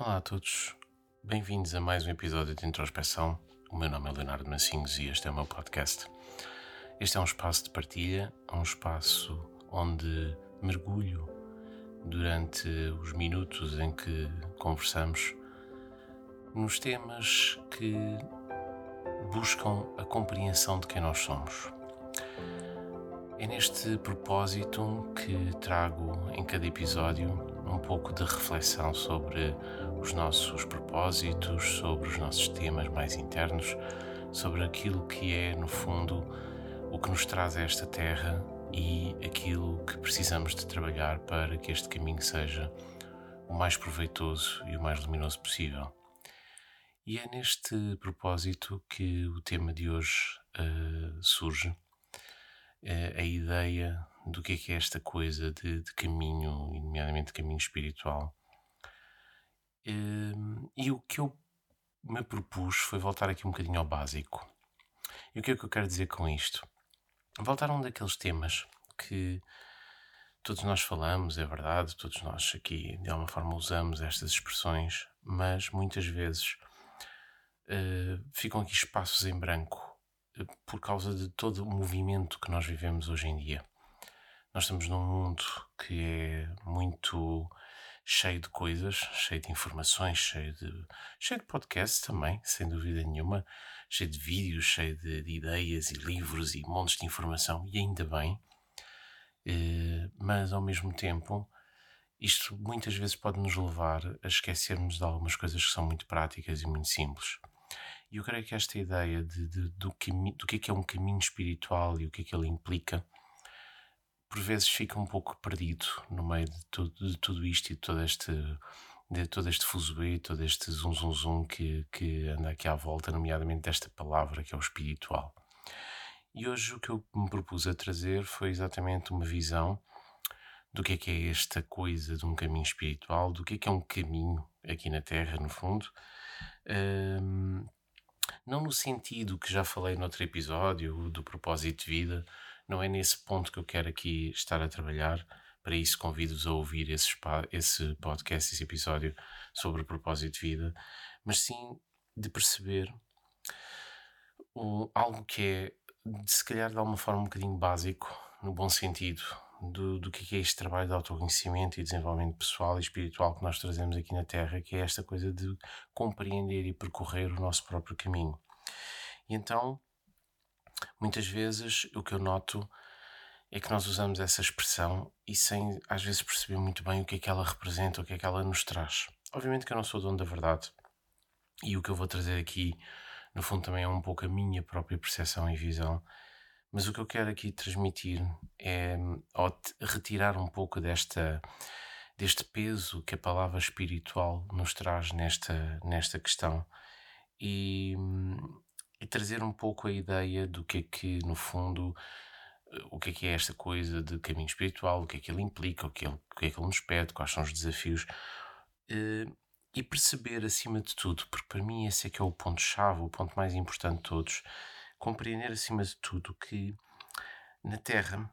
Olá a todos, bem-vindos a mais um episódio de introspeção. O meu nome é Leonardo Massinhos e este é o meu podcast. Este é um espaço de partilha, um espaço onde mergulho durante os minutos em que conversamos nos temas que buscam a compreensão de quem nós somos. É neste propósito que trago em cada episódio um pouco de reflexão sobre os nossos propósitos, sobre os nossos temas mais internos, sobre aquilo que é, no fundo, o que nos traz a esta terra e aquilo que precisamos de trabalhar para que este caminho seja o mais proveitoso e o mais luminoso possível. E é neste propósito que o tema de hoje uh, surge a ideia do que é que é esta coisa de, de caminho, nomeadamente caminho espiritual. Hum, e o que eu me propus foi voltar aqui um bocadinho ao básico. E o que é que eu quero dizer com isto? Voltar a um daqueles temas que todos nós falamos, é verdade, todos nós aqui de alguma forma usamos estas expressões, mas muitas vezes uh, ficam aqui espaços em branco por causa de todo o movimento que nós vivemos hoje em dia. Nós estamos num mundo que é muito cheio de coisas, cheio de informações, cheio de, cheio de podcasts também, sem dúvida nenhuma, cheio de vídeos, cheio de, de ideias e livros e montes de informação, e ainda bem, eh, mas ao mesmo tempo isto muitas vezes pode nos levar a esquecermos de algumas coisas que são muito práticas e muito simples. E eu creio que esta ideia de, de, do, do que é, que é um caminho espiritual e o que é que ele implica, por vezes fica um pouco perdido no meio de tudo, de tudo isto e de todo este, de todo este fuzuê, todo este zum zum zum que, que anda aqui à volta, nomeadamente desta palavra que é o espiritual. E hoje o que eu me propus a trazer foi exatamente uma visão do que é que é esta coisa de um caminho espiritual, do que é que é um caminho aqui na Terra, no fundo, um, não no sentido que já falei noutro episódio, do propósito de vida, não é nesse ponto que eu quero aqui estar a trabalhar. Para isso, convido-vos a ouvir esse, esse podcast, esse episódio sobre o propósito de vida, mas sim de perceber um, algo que é, se calhar, de alguma forma um bocadinho básico, no bom sentido, do, do que é este trabalho de autoconhecimento e desenvolvimento pessoal e espiritual que nós trazemos aqui na Terra, que é esta coisa de compreender e percorrer o nosso próprio caminho. E então, muitas vezes, o que eu noto é que nós usamos essa expressão e sem às vezes perceber muito bem o que é que ela representa, o que é que ela nos traz. Obviamente que eu não sou dono da verdade e o que eu vou trazer aqui, no fundo, também é um pouco a minha própria percepção e visão mas o que eu quero aqui transmitir é retirar um pouco desta deste peso que a palavra espiritual nos traz nesta, nesta questão e, e trazer um pouco a ideia do que é que, no fundo, o que é que é esta coisa de caminho espiritual, o que é que ele implica, o que, o que é que ele nos pede, quais são os desafios eh, e perceber acima de tudo, porque para mim esse é que é o ponto-chave, o ponto mais importante de todos, compreender acima de tudo que na Terra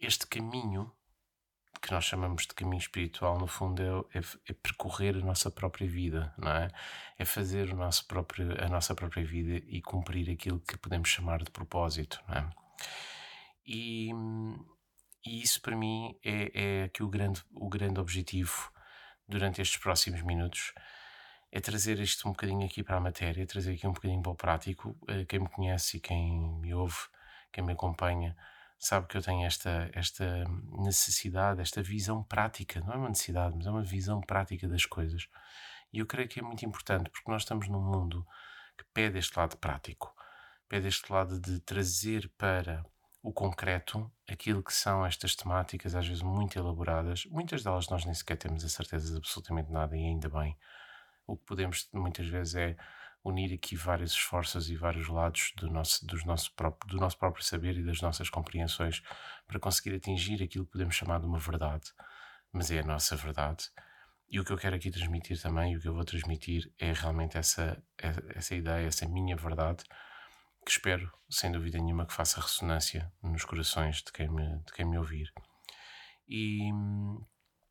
este caminho que nós chamamos de caminho espiritual, no fundo, é, é, é, percorrer a nossa própria vida, não é? É fazer o nosso próprio, a nossa própria vida e cumprir aquilo que podemos chamar de propósito, não é? E, e isso para mim é, é aqui o grande, o grande objetivo durante estes próximos minutos é trazer isto um bocadinho aqui para a matéria, trazer aqui um bocadinho para o prático. Eh, quem me conhece e quem me ouve, quem me acompanha, sabe que eu tenho esta, esta necessidade, esta visão prática, não é uma necessidade, mas é uma visão prática das coisas. E eu creio que é muito importante, porque nós estamos num mundo que pede este lado prático, pede este lado de trazer para o concreto aquilo que são estas temáticas, às vezes muito elaboradas. Muitas delas nós nem sequer temos a certeza de absolutamente nada, e ainda bem o que podemos muitas vezes é unir aqui vários esforços e vários lados do nosso, dos nosso próprio, do nosso próprio saber e das nossas compreensões para conseguir atingir aquilo que podemos chamar de uma verdade, mas é a nossa verdade. E o que eu quero aqui transmitir também, e o que eu vou transmitir, é realmente essa, essa ideia, essa minha verdade, que espero, sem dúvida nenhuma, que faça ressonância nos corações de quem me, de quem me ouvir. E,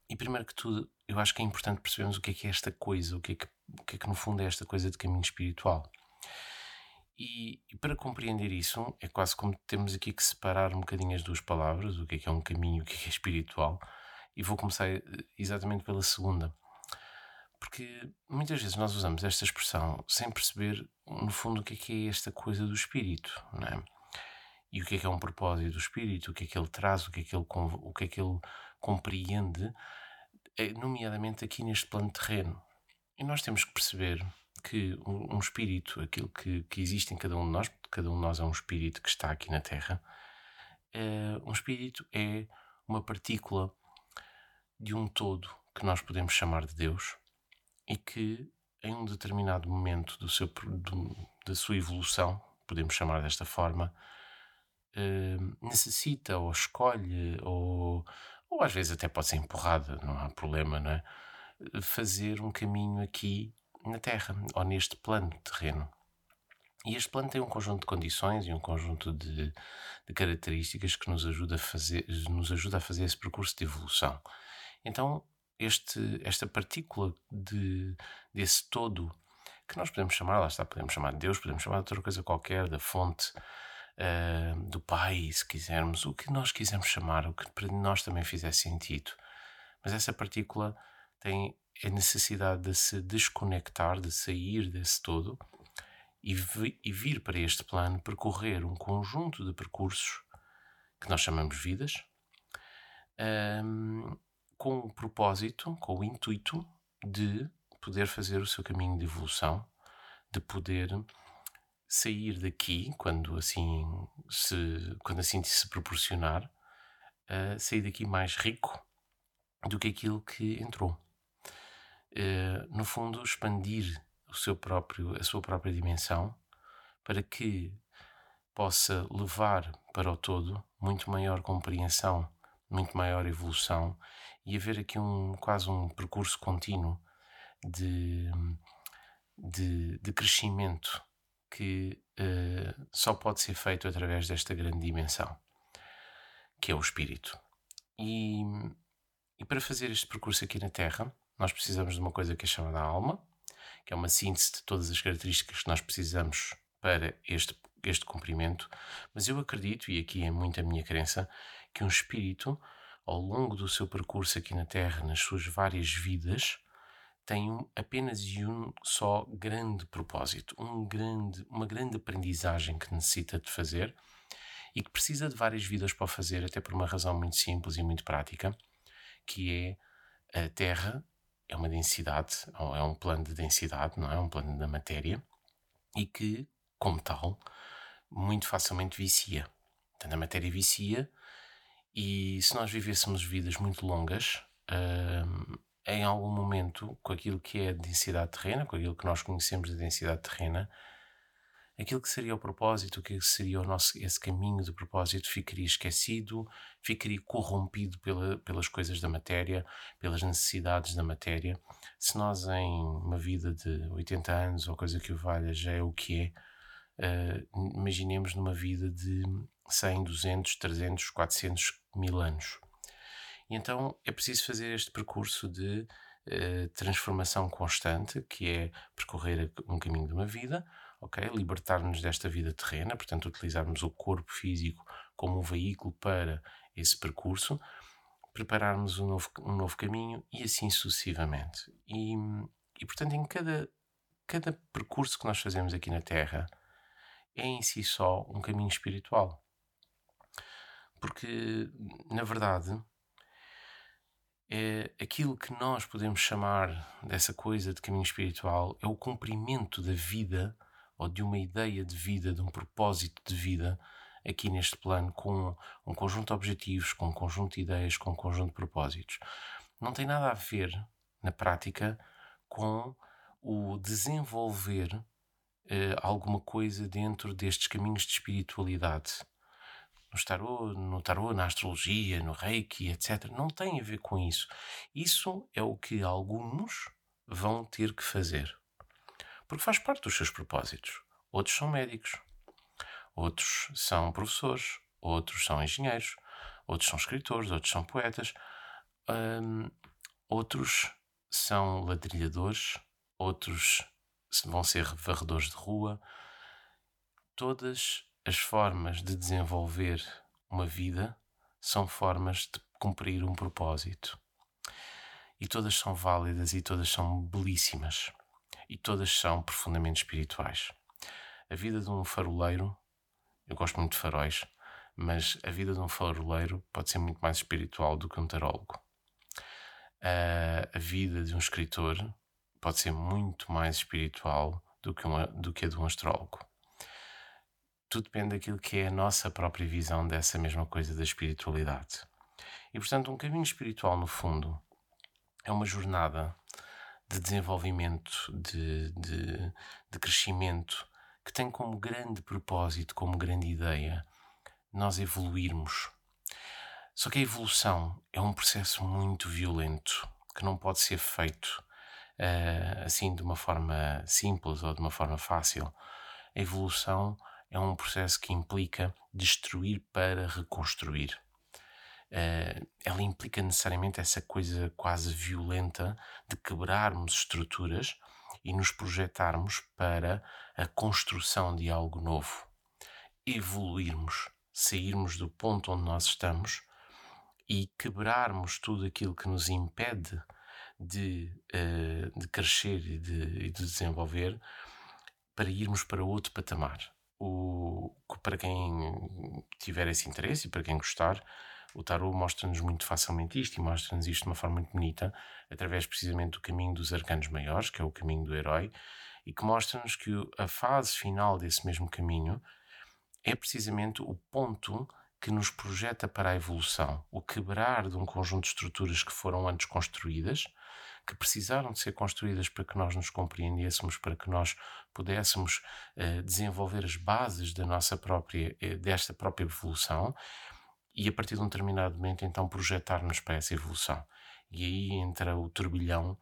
e primeiro que tudo, eu acho que é importante percebermos o que é que é esta coisa, o que é que, o que, é que no fundo é esta coisa de caminho espiritual. E, e, para compreender isso, é quase como temos aqui que separar um bocadinho as duas palavras, o que é que é um caminho e o que é que é espiritual. E vou começar eh, exatamente pela segunda. Porque muitas vezes nós usamos esta expressão sem perceber, no fundo, o que é que é esta coisa do espírito, não é? E o que é que é um propósito do espírito, o que é que ele traz, o que é que ele, o que é que ele compreende, eh, nomeadamente aqui neste plano terreno. E nós temos que perceber que um, espírito, aquilo que, que existe em cada um de nós, cada um de nós é um espírito que está aqui na Terra, é, um espírito é uma partícula de um todo que nós podemos chamar de Deus e que em um determinado momento do seu, do, da sua evolução, podemos chamar desta forma, eh, necessita ou escolhe ou, ou às vezes até pode ser empurrada, não há problema, não é? Fazer um caminho aqui na Terra ou neste plano terreno. E este plano tem um conjunto de condições e um conjunto de, de, características que nos ajuda, a fazer, nos ajuda a fazer esse percurso de evolução. Então, este, esta partícula de, desse todo, que nós podemos chamar, lá está, podemos chamar de Deus, podemos chamar de outra coisa qualquer, da fonte, uh, do Pai, se quisermos, o que nós quisermos chamar, o que para nós também fizer sentido. Mas essa partícula tem a necessidade de se desconectar, de sair desse todo e, vi, e vir para este plano percorrer um conjunto de percursos que nós chamamos vidas. Um, com o propósito, com o intuito de poder fazer o seu caminho de evolução, de poder sair daqui quando assim se quando assim se proporcionar, uh, sair daqui mais rico do que aquilo que entrou. Uh, no fundo, expandir o seu próprio, a sua própria dimensão para que possa levar para o todo muito maior compreensão, muito maior evolução e haver aqui um quase um percurso contínuo de, de, de crescimento que uh, só pode ser feito através desta grande dimensão, que é o espírito. E, e para fazer este percurso aqui na Terra, nós precisamos de uma coisa que é chamada alma, que é uma síntese de todas as características que nós precisamos para este, este cumprimento. Mas eu acredito, e aqui é muito a minha crença, que um espírito ao longo do seu percurso aqui na Terra, nas suas várias vidas, tem um, apenas e um só grande propósito, um grande, uma grande aprendizagem que necessita de fazer e que precisa de várias vidas para o fazer, até por uma razão muito simples e muito prática, que é a Terra é uma densidade, é um plano de densidade, não é? Um plano da matéria, e que, como tal, muito facilmente vicia. Portanto, a matéria vicia e se nós vivêssemos vidas muito longas, uh, em algum momento, com aquilo que é a densidade terrena, com aquilo que nós conhecemos da densidade terrena, aquilo que seria o propósito, o que seria o nosso, esse caminho de propósito, ficaria esquecido, ficaria corrompido pela, pelas coisas da matéria, pelas necessidades da matéria. Se nós, em uma vida de 80 anos ou coisa que o valha, já é o que é, uh, imaginemos numa vida de 100, 200, 300, 400 mil anos. E então é preciso fazer este percurso de uh, transformação constante, que é percorrer um caminho de uma vida, ok? Libertar-nos desta vida terrena, portanto, utilizarmos o corpo físico como um veículo para esse percurso, prepararmos um novo, um novo caminho e assim sucessivamente. E, e portanto, em cada, cada percurso que nós fazemos aqui na Terra é em si só um caminho espiritual. Porque, na verdade, é aquilo que nós podemos chamar dessa coisa de caminho espiritual é o cumprimento da vida ou de uma ideia de vida, de um propósito de vida aqui neste plano, com um conjunto de objetivos, com um conjunto de ideias, com um conjunto de propósitos. Não tem nada a ver, na prática, com o desenvolver eh, alguma coisa dentro destes caminhos de espiritualidade no tarô, no tarô, na astrologia, no reiki, etc. Não tem a ver com isso. Isso é o que alguns vão ter que fazer. Porque faz parte dos seus propósitos. Outros são médicos, outros são professores, outros são engenheiros, outros são escritores, outros são poetas, hum, outros são ladrilhadores, outros vão ser varredores de rua. Todas as formas de desenvolver uma vida são formas de cumprir um propósito. E todas são válidas e todas são belíssimas. E todas são profundamente espirituais. A vida de um faroleiro, eu gosto muito de faróis, mas a vida de um faroleiro pode ser muito mais espiritual do que um tarólogo. A vida de um escritor pode ser muito mais espiritual do que, uma, do que a de um astrólogo. Tudo depende daquilo que é a nossa própria visão dessa mesma coisa da espiritualidade. E portanto, um caminho espiritual, no fundo, é uma jornada de desenvolvimento, de, de, de crescimento, que tem como grande propósito, como grande ideia, nós evoluirmos. Só que a evolução é um processo muito violento que não pode ser feito uh, assim de uma forma simples ou de uma forma fácil. A evolução é um processo que implica destruir para reconstruir. Uh, ela implica necessariamente essa coisa quase violenta de quebrarmos estruturas e nos projetarmos para a construção de algo novo, evoluirmos, sairmos do ponto onde nós estamos e quebrarmos tudo aquilo que nos impede de, uh, de crescer e de, de, desenvolver para irmos para outro patamar. O, para quem tiver esse interesse e para quem gostar, o tarot mostra-nos muito facilmente isto e mostra-nos isto de uma forma muito bonita, através precisamente do caminho dos arcanos maiores, que é o caminho do herói, e que mostra-nos que a fase final desse mesmo caminho é precisamente o ponto que nos projeta para a evolução, o quebrar de um conjunto de estruturas que foram antes construídas, que precisaram de ser construídas para que nós nos compreendêssemos, para que nós pudéssemos uh, desenvolver as bases da nossa própria, uh, desta própria evolução e a partir de um determinado momento então projetar-nos para essa evolução. E aí entra o turbilhão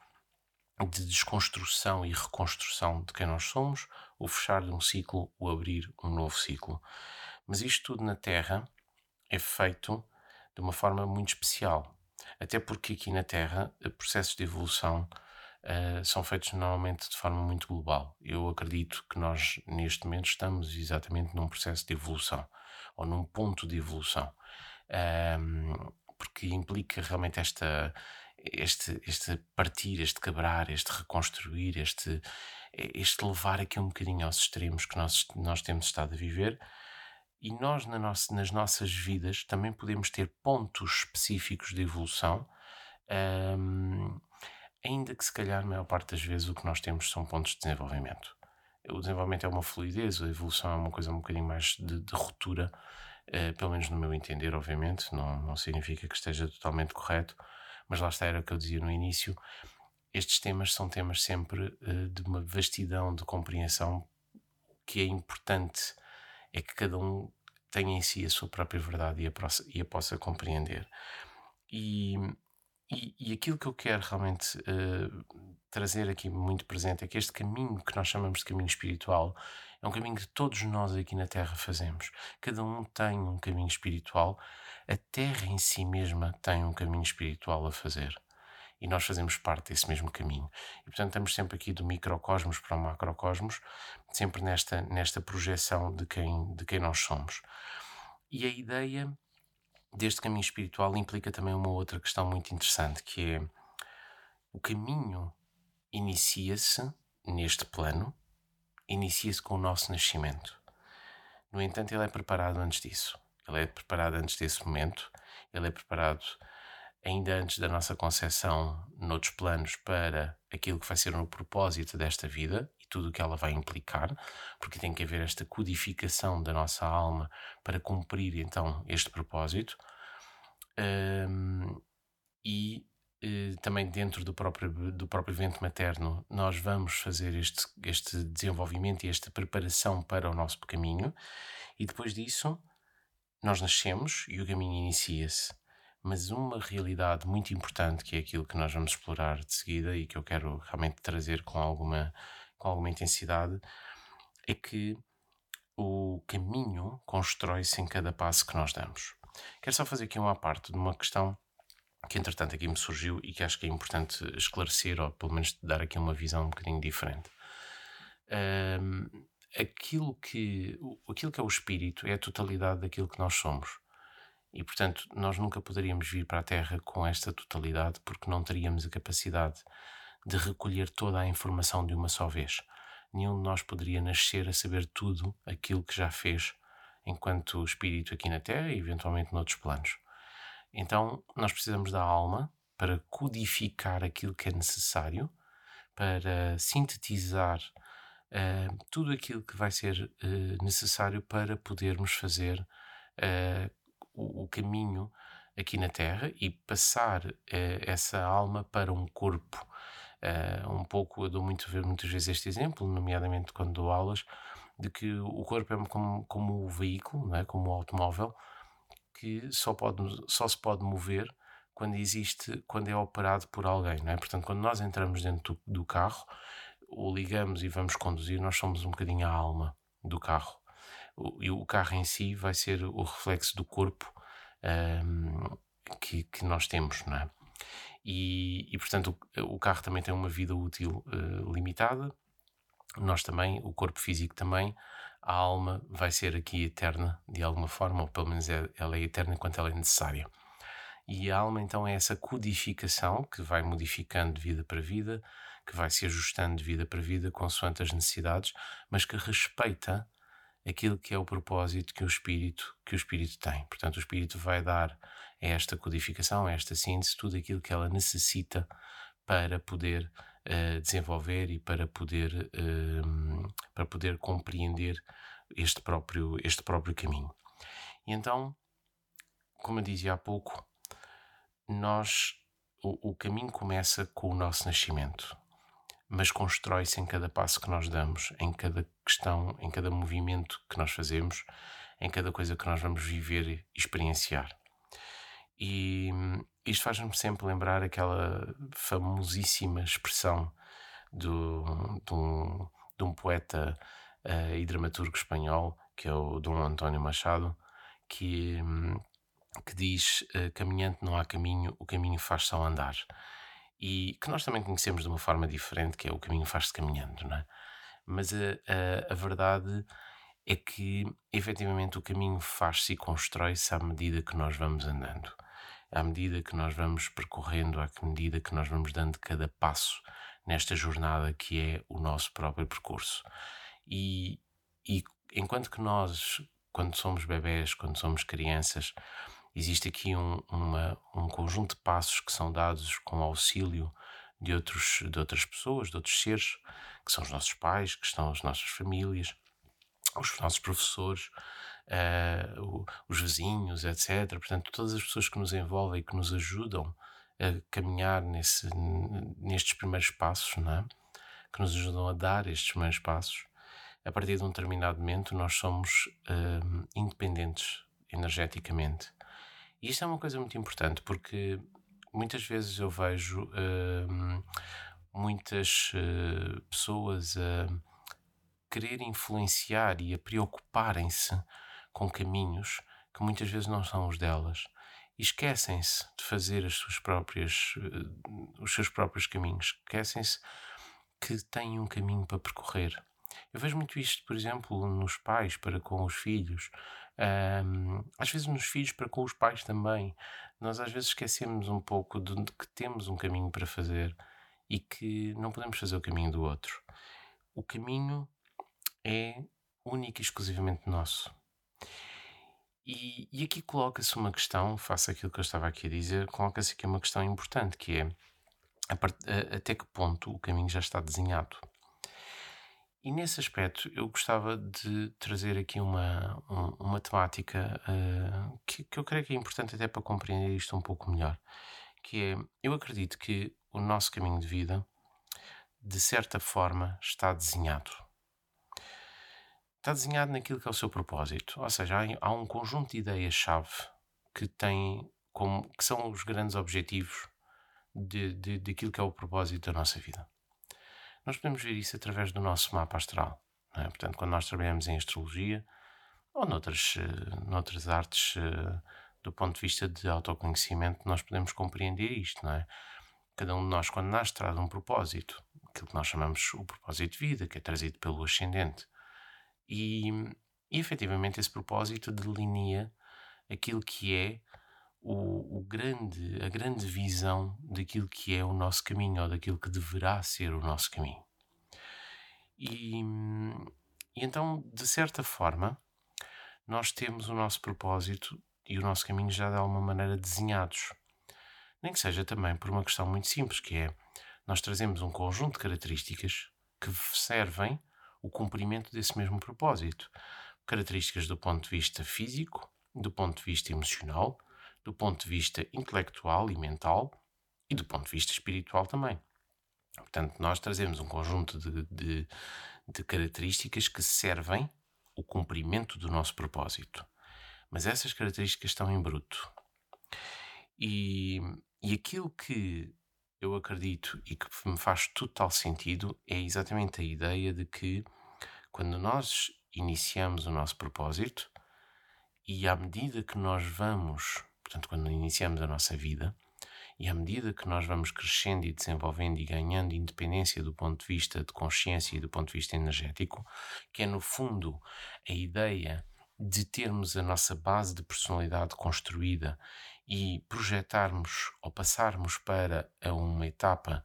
de desconstrução e reconstrução de quem nós somos, o fechar de um ciclo, o abrir um novo ciclo. Mas isto tudo na Terra é feito de uma forma muito especial. Até porque aqui na Terra, eh, processos de evolução uh, são feitos normalmente de forma muito global. Eu acredito que nós, neste momento, estamos exatamente num processo de evolução, ou num ponto de evolução. Um, porque implica realmente esta, este, este partir, este quebrar, este reconstruir, este, este levar aqui um bocadinho aos extremos que nós, nós temos estado a viver. E nós, na nossa, nas nossas vidas, também podemos ter pontos específicos de evolução, um, ainda que se calhar, a maior parte das vezes, o que nós temos são pontos de desenvolvimento. O desenvolvimento é uma fluidez, a evolução é uma coisa um bocadinho mais de, de ruptura, uh, pelo menos no meu entender, obviamente, não, não significa que esteja totalmente correto, mas lá está, era o que eu dizia no início. Estes temas são temas sempre uh, de uma vastidão de compreensão que é importante é que cada um tenha em si a sua própria verdade e a, possa, e a possa compreender. E, e, e, aquilo que eu quero realmente uh, trazer aqui muito presente é que este caminho que nós chamamos de caminho espiritual é um caminho que todos nós aqui na Terra fazemos. Cada um tem um caminho espiritual a Terra em si mesma tem um caminho espiritual a fazer. E nós fazemos parte desse mesmo caminho. E portanto estamos sempre aqui do microcosmos para o macrocosmos, sempre nesta, nesta projeção de quem, de quem nós somos. E a ideia deste caminho espiritual implica também uma outra questão muito interessante, que é o caminho inicia-se neste plano, inicia-se com o nosso nascimento. No entanto, ele é preparado antes disso. Ele é preparado antes desse momento, ele é preparado ainda antes da nossa concepção noutros planos para aquilo que vai ser o propósito desta vida e tudo o que ela vai implicar, porque tem que haver esta codificação da nossa alma para cumprir então este propósito. Um, também dentro do próprio, do próprio evento materno, nós vamos fazer este, este desenvolvimento e esta preparação para o nosso caminho, e depois disso nós nascemos e o caminho inicia-se, mas uma realidade muito importante, que é aquilo que nós vamos explorar de seguida e que eu quero realmente trazer com alguma, com alguma intensidade, é que o caminho constrói-se em cada passo que nós damos. Quero só fazer aqui uma parte de uma questão que entretanto aqui me surgiu e que acho que é importante esclarecer, ou pelo menos dar aqui uma visão um bocadinho diferente. Um, aquilo, que, aquilo que é o espírito é a totalidade daquilo que nós somos. E, portanto, nós nunca poderíamos vir para a Terra com esta totalidade porque não teríamos a capacidade de recolher toda a informação de uma só vez. Nenhum de nós poderia nascer a saber tudo aquilo que já fez enquanto espírito aqui na Terra e eventualmente noutros planos. Então, nós precisamos da alma para codificar aquilo que é necessário, para sintetizar uh, tudo aquilo que vai ser uh, necessário para podermos fazer uh, o, o, caminho aqui na Terra e passar essa alma para um corpo. um pouco, eu dou muito, muitas vezes este exemplo, nomeadamente quando dou aulas, de que o corpo é como, como o veículo, não é? como o automóvel, que só, pode, só se pode mover quando existe, quando é operado por alguém, não é? Portanto, quando nós entramos dentro do, do carro, o ligamos e vamos conduzir, nós somos um bocadinho a alma do carro. O, e o carro em si vai ser o reflexo do corpo um, que, que nós temos, não é? E, e portanto, o, o, carro também tem uma vida útil uh, limitada, nós também, o corpo físico também, a alma vai ser aqui eterna de alguma forma, ou pelo menos é, ela é eterna enquanto ela é necessária. E a alma então é essa codificação que vai modificando de vida para vida, que vai se ajustando de vida para vida consoante as necessidades, mas que respeita aquilo que é o propósito que o espírito que o espírito tem. Portanto, o espírito vai dar a esta codificação, a esta síntese, tudo aquilo que ela necessita para poder desenvolver e para poder, uh, para poder compreender este próprio, este próprio caminho. E então, como eu dizia há pouco, nós o, o caminho começa com o nosso nascimento, mas constrói-se em cada passo que nós damos, em cada questão, em cada movimento que nós fazemos, em cada coisa que nós vamos viver e experienciar. E isto faz-me sempre lembrar aquela famosíssima expressão do, de, um, de um poeta uh, e dramaturgo espanhol, que é o Dom António Machado, que, que diz: uh, Caminhante não há caminho, o caminho faz-se ao andar. E que nós também conhecemos de uma forma diferente, que é o caminho faz-se caminhando, não é? Mas a, a, a verdade é que efetivamente o caminho faz-se e constrói-se à medida que nós vamos andando à medida que nós vamos percorrendo, à medida que nós vamos dando cada passo nesta jornada que é o nosso próprio percurso. E, e enquanto que nós, quando somos bebés, quando somos crianças, existe aqui um, uma, um conjunto de passos que são dados com auxílio de, outros, de outras pessoas, de outros seres, que são os nossos pais, que estão as nossas famílias, os nossos professores, uh, os vizinhos, etc. Portanto, todas as pessoas que nos envolvem e que nos ajudam a caminhar nesse, nestes primeiros passos, é? que nos ajudam a dar estes primeiros passos, a partir de um determinado momento nós somos uh, independentes energeticamente. E isto é uma coisa muito importante porque muitas vezes eu vejo uh, muitas uh, pessoas a querer influenciar e a preocuparem-se com caminhos que muitas vezes não são os delas e esquecem-se de fazer as suas próprias, uh, os seus próprios caminhos, esquecem-se que têm um caminho para percorrer. Eu vejo muito isto, por exemplo, nos pais para com os filhos, um, às vezes nos filhos para com os pais também. Nós às vezes esquecemos um pouco de que temos um caminho para fazer e que não podemos fazer o caminho do outro. O caminho é único e exclusivamente nosso. E, e aqui coloca-se uma questão, faça aquilo que eu estava aqui a dizer, coloca-se aqui uma questão importante que é a part, a, até que ponto o caminho já está desenhado. E nesse aspecto eu gostava de trazer aqui uma, um, uma temática uh, que, que eu creio que é importante até para compreender isto um pouco melhor, que é, eu acredito que o nosso caminho de vida, de certa forma, está desenhado está desenhado naquilo que é o seu propósito. Ou seja, há, há um conjunto de ideias-chave que têm como que são os grandes objetivos de, de, daquilo que é o propósito da nossa vida. Nós podemos ver isso através do nosso mapa astral. É? Portanto, quando nós trabalhamos em astrologia ou noutras, uh, noutras artes uh, do ponto de vista de autoconhecimento, nós podemos compreender isto, não é? Cada um de nós, quando nasce, traz um propósito, aquilo que nós chamamos o propósito de vida, que é trazido pelo ascendente. E, e efetivamente esse propósito delinea aquilo que é o, o, grande, a grande visão daquilo que é o nosso caminho ou daquilo que deverá ser o nosso caminho. E, e então, de certa forma, nós temos o nosso propósito e o nosso caminho já de alguma maneira desenhados. Nem que seja também por uma questão muito simples, que é nós trazemos um conjunto de características que servem o cumprimento desse mesmo propósito. Características do ponto de vista físico, do ponto de vista emocional, do ponto de vista intelectual e mental e do ponto de vista espiritual também. Portanto, nós trazemos um conjunto de, de, de características que servem o cumprimento do nosso propósito. Mas essas características estão em bruto. E, e aquilo que eu acredito e que me faz total sentido é exatamente a ideia de que quando nós iniciamos o nosso propósito e à medida que nós vamos, portanto, quando iniciamos a nossa vida, e à medida que nós vamos crescendo e desenvolvendo e ganhando independência do ponto de vista de consciência e do ponto de vista energético, que é no fundo a ideia de termos a nossa base de personalidade construída e projetarmos ou passarmos para uma etapa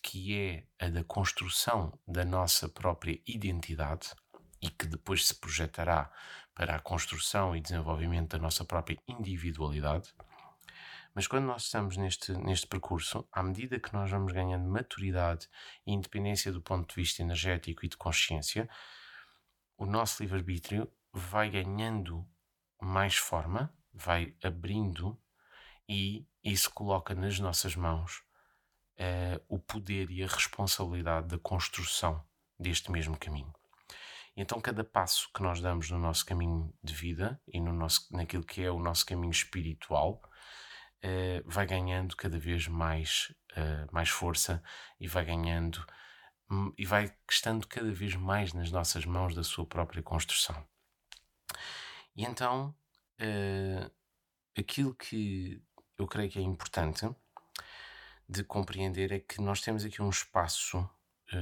que é a da construção da nossa própria identidade e que depois se projetará para a construção e desenvolvimento da nossa própria individualidade. Mas quando nós estamos neste, neste percurso, à medida que nós vamos ganhando maturidade e independência do ponto de vista energético e de consciência, o nosso livre-arbítrio vai ganhando mais forma, vai abrindo e isso coloca nas nossas mãos uh, o poder e a responsabilidade da construção deste mesmo caminho. Então, cada passo que nós damos no nosso caminho de vida e no nosso, naquilo que é o nosso caminho espiritual, uh, vai ganhando cada vez mais, uh, mais força e vai ganhando um, e vai estando cada vez mais nas nossas mãos da sua própria construção. E então, uh, aquilo que eu creio que é importante de compreender é que nós temos aqui um espaço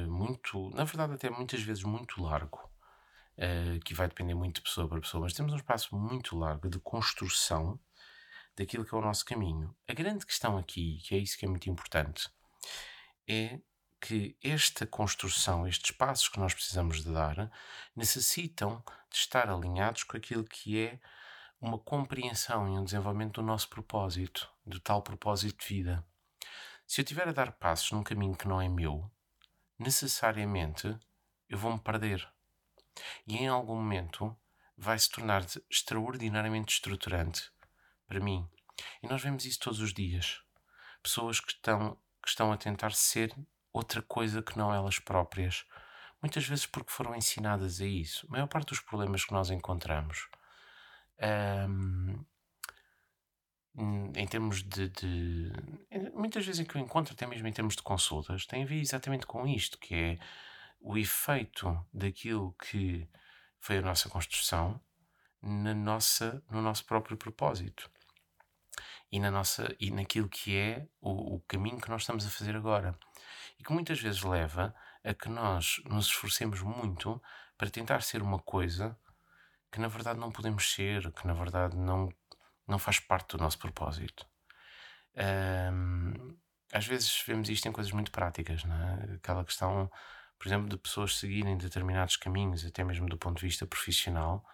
muito, na verdade, até muitas vezes muito largo, que vai depender muito de pessoa para pessoa, mas temos um espaço muito largo de construção daquilo que é o nosso caminho. A grande questão aqui, que é isso que é muito importante, é que esta construção, estes passos que nós precisamos de dar, necessitam de estar alinhados com aquilo que é uma compreensão e um desenvolvimento do nosso propósito, do tal propósito de vida. Se eu tiver a dar passos num caminho que não é meu, necessariamente eu vou-me perder. E em algum momento vai se tornar extraordinariamente estruturante para mim. E nós vemos isso todos os dias. Pessoas que estão, que estão a tentar ser outra coisa que não elas próprias. Muitas vezes porque foram ensinadas a isso. A maior parte dos problemas que nós encontramos, um, em termos de, de, Muitas vezes em que eu encontro, até mesmo em termos de consultas, tem a ver exatamente com isto, que é o efeito daquilo que foi a nossa construção na nossa, no nosso próprio propósito e, na nossa, e naquilo que é o, o caminho que nós estamos a fazer agora. E que muitas vezes leva a que nós nos esforcemos muito para tentar ser uma coisa que na verdade não podemos ser, que na verdade não, não faz parte do nosso propósito. Um, às vezes vemos isto em coisas muito práticas, não é? aquela questão, por exemplo, de pessoas seguirem determinados caminhos, até mesmo do ponto de vista profissional,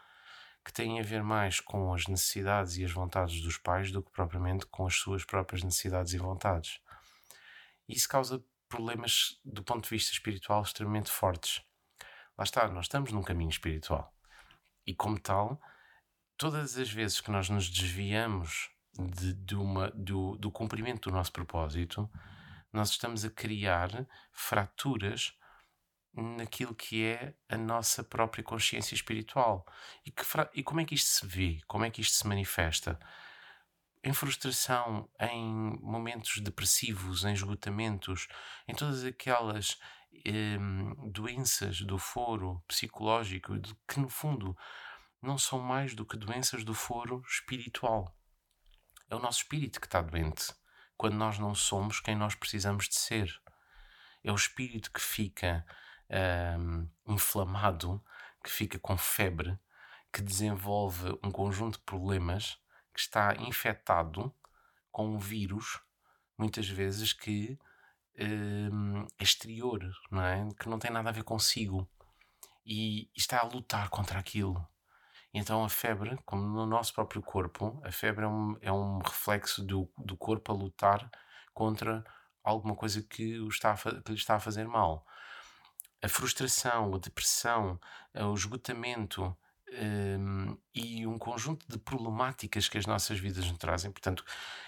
que têm a ver mais com as necessidades e as vontades dos pais do que propriamente com as suas próprias necessidades e vontades. Isso causa problemas do ponto de vista espiritual extremamente fortes. Lá está, nós estamos num caminho espiritual. E como tal, todas as vezes que nós nos desviamos de, de uma, do, do cumprimento do nosso propósito, nós estamos a criar fraturas naquilo que é a nossa própria consciência espiritual. E, que, e como é que isto se vê? Como é que isto se manifesta? Em frustração, em momentos depressivos, em esgotamentos, em todas aquelas hum, doenças do foro psicológico, que no fundo não são mais do que doenças do foro espiritual. é o nosso espírito que está doente, quando nós não somos quem nós precisamos de ser. É o espírito que fica um, inflamado, que fica com febre, que desenvolve um conjunto de problemas, que está infectado com um vírus, muitas vezes que é exterior, não é? que não tem nada a ver consigo e está a lutar contra aquilo. Então a febre, como no nosso próprio corpo, a febre é um, é um reflexo do, do corpo a lutar contra alguma coisa que, o está a, que lhe está a fazer mal. A frustração, a depressão, o esgotamento um, e um conjunto de problemáticas que as nossas vidas nos trazem. Portanto,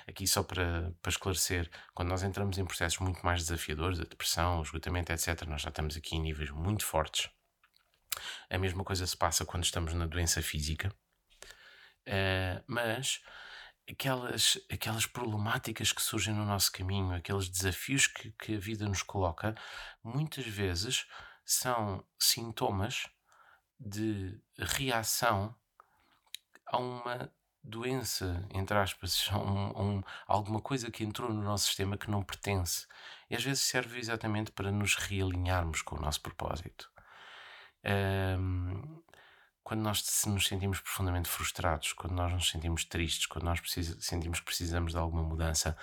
aqui só para, para esclarecer, quando nós entramos em processos muito mais desafiadores, a depressão, o esgotamento, etc., nós já estamos aqui em níveis muito fortes a mesma coisa se passa quando estamos na doença física. Uh, mas aquelas, aquelas problemáticas que surgem no nosso caminho, aqueles desafios que, que a vida nos coloca, muitas vezes são sintomas de reação a uma doença, entre aspas, a um, um, alguma coisa que entrou no nosso sistema que não pertence. E às vezes serve exatamente para nos realinharmos com o nosso propósito. Um, quando nós nos sentimos profundamente frustrados, quando nós nos sentimos tristes, quando nós precisa, sentimos que precisamos de alguma mudança,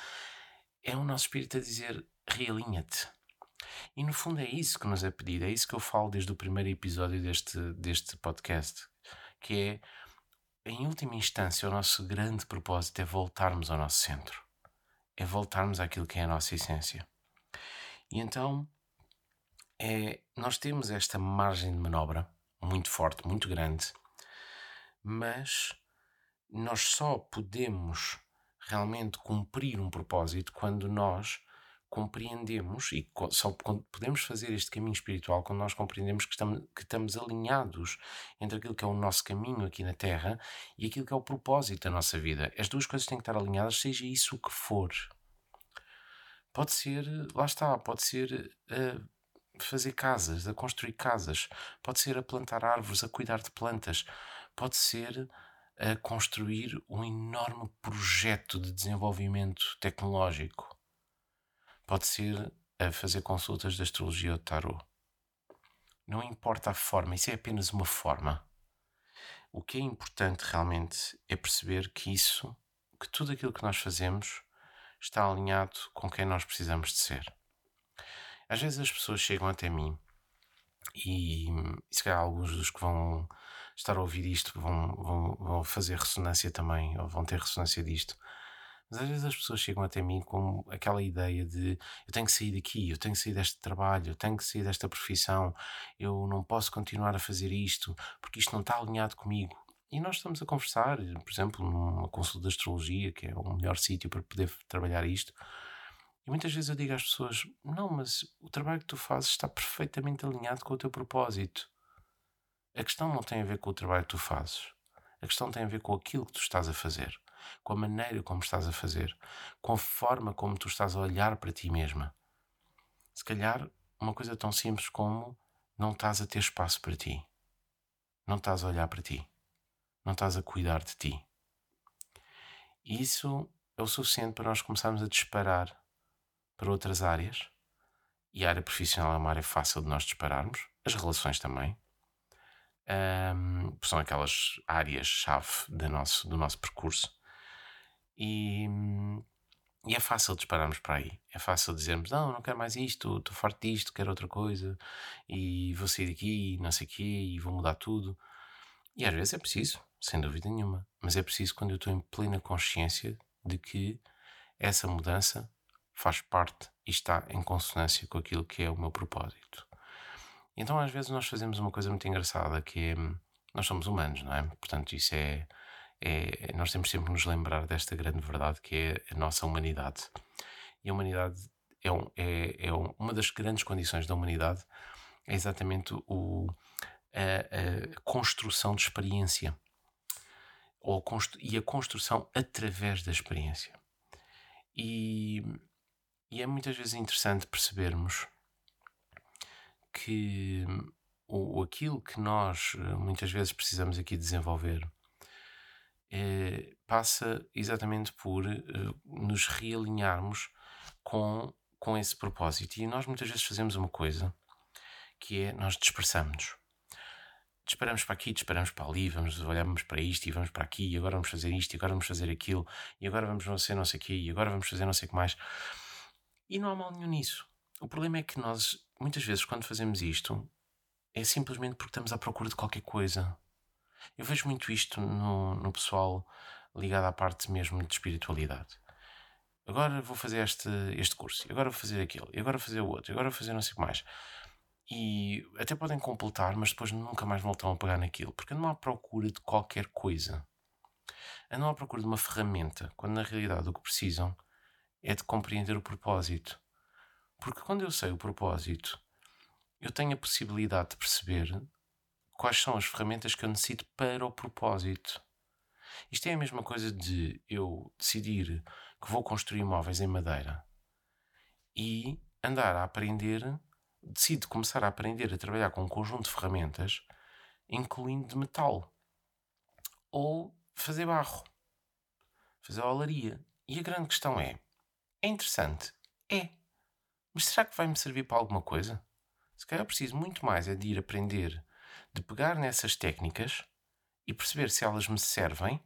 é o nosso espírito a dizer: realinha-te. E no fundo é isso que nos é pedido, é isso que eu falo desde o primeiro episódio deste, deste podcast, que é, em última instância, o nosso grande propósito é voltarmos ao nosso centro, é voltarmos àquilo que é a nossa essência. E então é, nós temos esta margem de manobra muito forte, muito grande, mas nós só podemos realmente cumprir um propósito quando nós compreendemos e só podemos fazer este caminho espiritual quando nós compreendemos que estamos, que estamos alinhados entre aquilo que é o nosso caminho aqui na Terra e aquilo que é o propósito da nossa vida. As duas coisas têm que estar alinhadas, seja isso o que for. Pode ser, lá está, pode ser uh, fazer casas, a construir casas, pode ser a plantar árvores, a cuidar de plantas, pode ser a construir um enorme projeto de desenvolvimento tecnológico, pode ser a fazer consultas de astrologia ou tarot. Não importa a forma, isso é apenas uma forma. O que é importante realmente é perceber que isso, que tudo aquilo que nós fazemos, está alinhado com quem nós precisamos de ser. Às vezes as pessoas chegam até mim e, e se calhar alguns dos que vão estar a ouvir isto vão, vão, vão fazer ressonância também, ou vão ter ressonância disto. Mas às vezes as pessoas chegam até mim com aquela ideia de eu tenho que sair daqui, eu tenho que sair deste trabalho, eu tenho que sair desta profissão, eu não posso continuar a fazer isto porque isto não está alinhado comigo. E nós estamos a conversar, por exemplo, numa consulta de astrologia, que é o melhor sítio para poder trabalhar isto. E muitas vezes eu digo às pessoas: não, mas o trabalho que tu fazes está perfeitamente alinhado com o teu propósito. A questão não tem a ver com o trabalho que tu fazes. A questão tem a ver com aquilo que tu estás a fazer, com a maneira como estás a fazer, com a forma como tu estás a olhar para ti mesma. Se calhar, uma coisa tão simples como não estás a ter espaço para ti. Não estás a olhar para ti. Não estás a cuidar de ti. Isso é o suficiente para nós começarmos a disparar para outras áreas, e a área profissional é uma área fácil de nós dispararmos, as relações também. Um, são aquelas áreas-chave do nosso, do nosso percurso. E, e, é fácil dispararmos para aí. É fácil dizermos: Não, não quero mais isto, estou farto disto, quero outra coisa, e vou sair daqui, não sei o quê, e vou mudar tudo. E às vezes é preciso, sem dúvida nenhuma. Mas é preciso quando eu estou em plena consciência de que essa mudança faz parte e está em consonância com aquilo que é o meu propósito. Então, às vezes, nós fazemos uma coisa muito engraçada que é. Nós somos humanos, não é? Portanto, isso é. É nós temos sempre nos lembrar desta grande verdade que é a nossa humanidade. E a humanidade é, um, é, é uma das grandes condições da humanidade, é exatamente o, a, a construção de experiência. Ou, e a construção através da experiência. E e é muitas vezes interessante percebermos que o, aquilo que nós eh, muitas vezes precisamos aqui desenvolver é, passa exatamente por uh, nos realinharmos com, com esse propósito. E nós muitas vezes fazemos uma coisa que é nós dispersamos-nos. Disparamos para aqui, disparamos para ali, vamos, olhamos para isto e vamos para aqui, e agora vamos fazer isto, e agora vamos fazer aquilo, e agora vamos fazer não sei o quê, e agora vamos fazer não sei o que mais. E não há mal nenhum nisso. O problema é que nós, muitas vezes, quando fazemos isto, é simplesmente porque estamos à procura de qualquer coisa. Eu vejo muito isto no, no pessoal ligado à parte mesmo de espiritualidade. Agora vou fazer este, este curso, agora vou fazer aquilo, agora vou fazer o outro, agora vou fazer não sei o que mais. E até podem completar, mas depois nunca mais voltam a pegar naquilo, porque não há procura de qualquer coisa. Andam à procura de uma ferramenta, quando na realidade o que precisam é de compreender o propósito. Porque quando eu sei o propósito, eu tenho a possibilidade de perceber quais são as ferramentas que eu necessito para o propósito. Isto é a mesma coisa de eu decidir que vou construir móveis em madeira e andar a aprender, decido começar a aprender a trabalhar com um conjunto de ferramentas, incluindo de metal. Ou fazer barro, fazer olaria. E a grande questão é: é interessante? É. Mas será que vai me servir para alguma coisa? Se calhar preciso muito mais é de ir aprender, de pegar nessas técnicas e perceber se elas me servem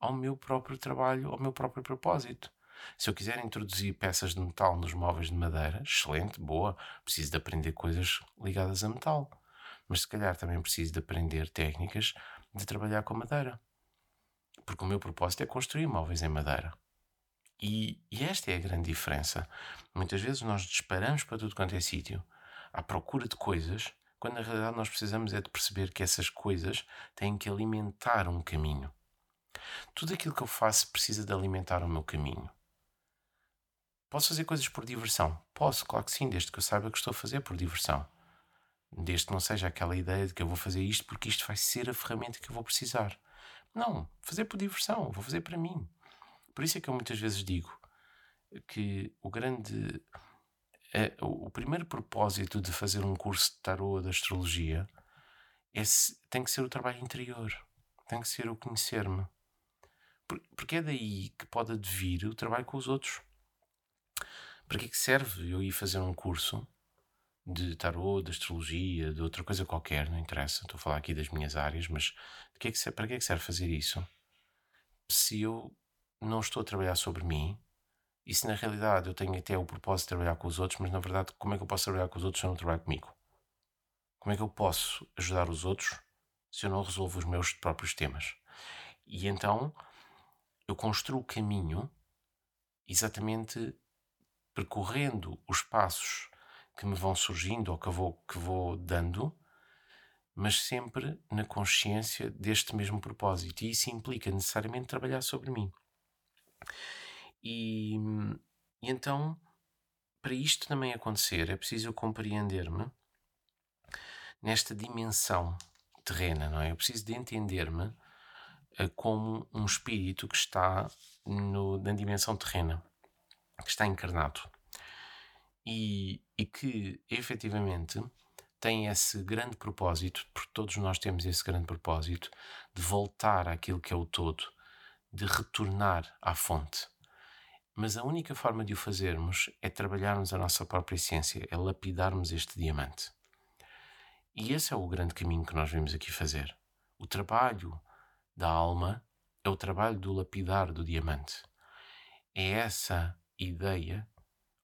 ao meu próprio trabalho, ao meu próprio propósito. Se eu quiser introduzir peças de metal nos móveis de madeira, excelente, boa, preciso de aprender coisas ligadas a metal. Mas se calhar também preciso de aprender técnicas de trabalhar com madeira. Porque o meu propósito é construir móveis em madeira. E, e esta é a grande diferença. Muitas vezes nós disparamos para tudo quanto é sítio à procura de coisas, quando na realidade nós precisamos é de perceber que essas coisas têm que alimentar um caminho. Tudo aquilo que eu faço precisa de alimentar o meu caminho. Posso fazer coisas por diversão? Posso, claro que sim, desde que eu saiba que estou a fazer por diversão. Desde que não seja aquela ideia de que eu vou fazer isto porque isto vai ser a ferramenta que eu vou precisar. Não, fazer por diversão, vou fazer para mim. Por isso é que eu muitas vezes digo que o grande. É, o primeiro propósito de fazer um curso de tarô de astrologia é, tem que ser o trabalho interior, tem que ser o conhecer-me. Porque é daí que pode advir o trabalho com os outros. Para que é que serve eu ir fazer um curso de tarô, de astrologia, de outra coisa qualquer, não interessa, estou a falar aqui das minhas áreas, mas que é que, para que é que serve fazer isso? Se eu não estou a trabalhar sobre mim, e se na realidade eu tenho até o propósito de trabalhar com os outros, mas na verdade, como é que eu posso trabalhar com os outros se eu não trabalho comigo? Como é que eu posso ajudar os outros se eu não resolvo os meus próprios temas? E então eu construo o caminho exatamente percorrendo os passos que me vão surgindo ou que vou, que vou dando, mas sempre na consciência deste mesmo propósito. E isso implica necessariamente trabalhar sobre mim. E, e então, para isto também acontecer, é preciso compreender-me nesta dimensão terrena, não é? Eu preciso de entender-me uh, como um espírito que está no, na dimensão terrena, que está encarnado e, e que efetivamente tem esse grande propósito, porque todos nós temos esse grande propósito, de voltar àquilo que é o todo, de retornar à fonte. Mas a única forma de o fazermos é trabalharmos a nossa própria essência, é lapidarmos este diamante. E esse é o grande caminho que nós vimos aqui fazer. O trabalho da alma é o trabalho do lapidar do diamante. É essa ideia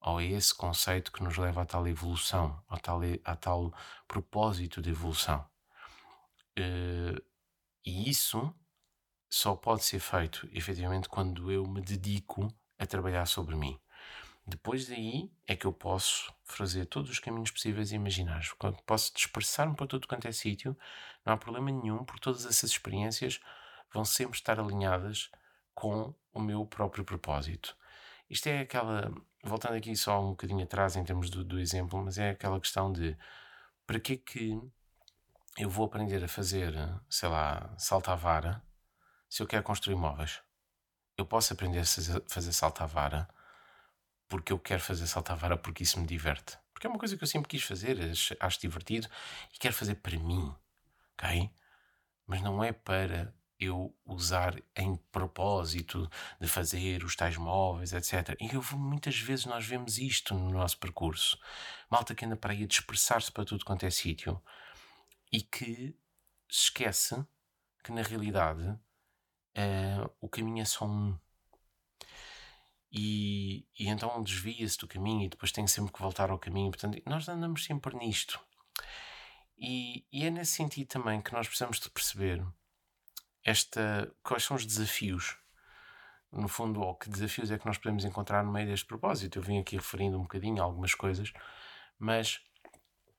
ou é esse conceito que nos leva a tal evolução, a tal, a tal propósito de evolução. Uh, e isso só pode ser feito efetivamente quando eu me dedico a trabalhar sobre mim. Depois daí é que eu posso fazer todos os caminhos possíveis e imaginários. Posso dispersar-me para tudo quanto é sítio, não há problema nenhum, porque todas essas experiências vão sempre estar alinhadas com o meu próprio propósito. Isto é aquela. Voltando aqui só um bocadinho atrás em termos do, do exemplo, mas é aquela questão de para que é que eu vou aprender a fazer, sei lá, salta vara se eu quero construir móveis. Eu posso aprender a fazer salta vara porque eu quero fazer salta vara porque isso me diverte. Porque é uma coisa que eu sempre quis fazer, acho divertido e quero fazer para mim, ok? Mas não é para eu usar em propósito de fazer os tais móveis, etc. E eu, muitas vezes nós vemos isto no nosso percurso. Malta que anda para aí a dispersar-se para tudo quanto é sítio e que esquece que na realidade uh, o caminho é só um. E, e então desvia-se do caminho e depois tem sempre que voltar ao caminho. Portanto, nós andamos sempre nisto. E, e é nesse sentido também que nós precisamos de perceber esta, quais são os desafios. No fundo, ou que desafios é que nós podemos encontrar no meio deste propósito. Eu vim aqui referindo um bocadinho algumas coisas, mas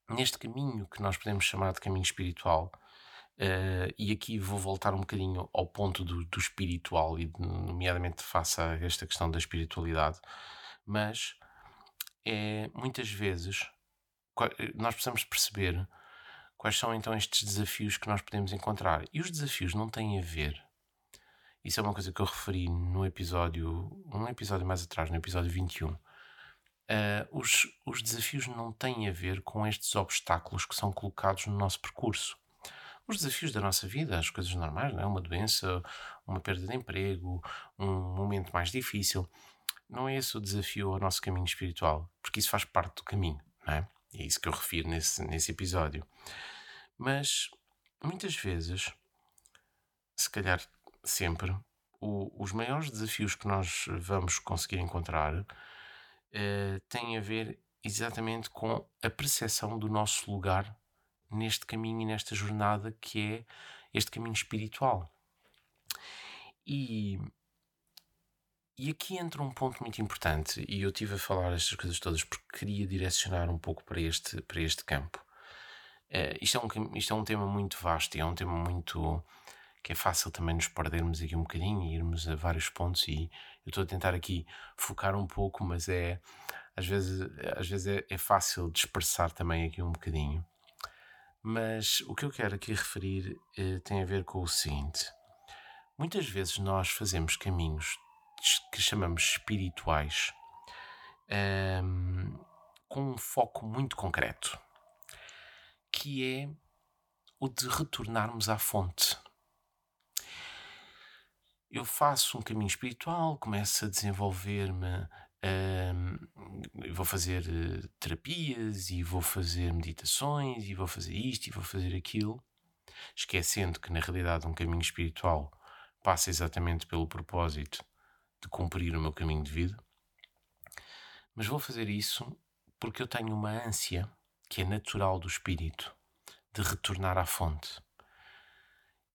neste caminho que nós podemos chamar de caminho espiritual, uh, e aqui vou voltar um bocadinho ao ponto do, do espiritual, e nomeadamente face a esta questão da espiritualidade, mas é muitas vezes nós precisamos perceber Quais são então estes desafios que nós podemos encontrar? E os desafios não têm a ver. Isso é uma coisa que eu referi no episódio, um episódio mais atrás, no episódio 21. Uh, ah, os, os desafios não têm a ver com estes obstáculos que são colocados no nosso percurso. Os desafios da nossa vida, as coisas normais, não é? uma doença, uma perda de emprego, um momento mais difícil. Não é esse o desafio ao nosso caminho espiritual, porque isso faz parte do caminho, não é? É isso que eu refiro nesse, nesse episódio. Mas muitas vezes, se calhar sempre, o, os maiores desafios que nós vamos conseguir encontrar eh, têm a ver exatamente com a percepção do nosso lugar neste caminho e nesta jornada que é este caminho espiritual. E e aqui entra um ponto muito importante, e eu tive a falar estas coisas todas porque queria direcionar um pouco para este, para este campo. Uh, isto, é um, isto é um tema muito vasto e é um tema muito que é fácil também nos perdermos aqui um bocadinho e irmos a vários pontos e eu estou a tentar aqui focar um pouco, mas é às vezes, às vezes é, é fácil dispersar também aqui um bocadinho. Mas o que eu quero aqui referir uh, tem a ver com o seguinte: muitas vezes nós fazemos caminhos que chamamos espirituais, um, ehm, com um foco muito concreto, que é o de retornarmos à fonte. Eu faço um caminho espiritual, começo a desenvolver-me, um, vou fazer uh, terapias e vou fazer meditações e vou fazer isto e vou fazer aquilo, esquecendo que na realidade um caminho espiritual passa exatamente pelo propósito de cumprir o meu caminho de vida, mas vou fazer isso porque eu tenho uma ânsia que é natural do espírito de retornar à fonte.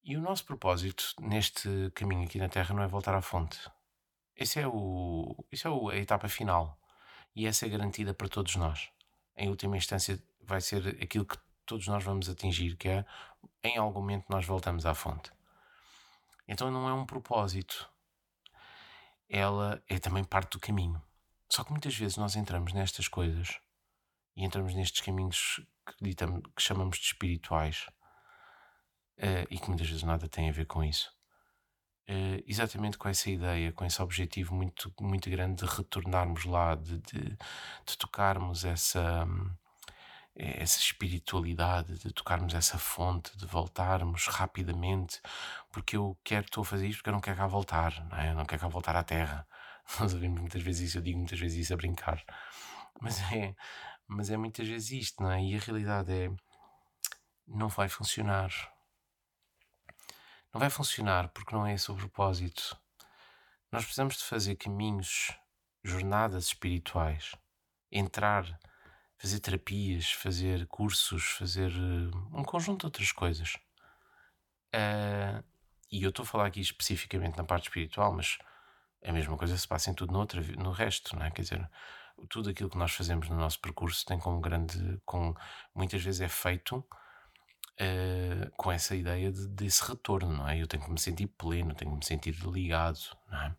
E o nosso propósito neste caminho aqui na Terra não é voltar à fonte. Esse é o, isso é a etapa final. E essa é garantida para todos nós. Em última instância, vai ser aquilo que todos nós vamos atingir, que é em algum momento nós voltamos à fonte. Então não é um propósito, ela é também parte do caminho. Só que muitas vezes nós entramos nestas coisas e entramos nestes caminhos que, ditamos, que chamamos de espirituais uh, e que muitas vezes nada tem a ver com isso. Uh, exatamente com essa ideia, com esse objetivo muito, muito grande de retornarmos lá, de, de, de tocarmos essa. Um, é essa espiritualidade, de tocarmos essa fonte, de voltarmos rapidamente, porque eu quero, estou a fazer isto porque eu não quero cá voltar, não é? Eu não quero cá voltar à Terra. Nós ouvimos muitas vezes isso, eu digo muitas vezes isso a brincar. Mas é, mas é muitas vezes isto, não é? E a realidade é, não vai funcionar. Não vai funcionar porque não é esse o propósito. Nós precisamos de fazer caminhos, jornadas espirituais, entrar fazer terapias, fazer cursos, fazer uh, um conjunto de outras coisas. Uh, e eu estou a falar aqui especificamente na parte espiritual, mas a mesma coisa se passa em tudo no resto, não é? Quer dizer, tudo aquilo que nós fazemos no nosso percurso tem como grande, com, muitas vezes é feito uh, com essa ideia de, desse retorno, não é? Eu tenho que me sentir pleno, tenho que me sentir ligado, não é?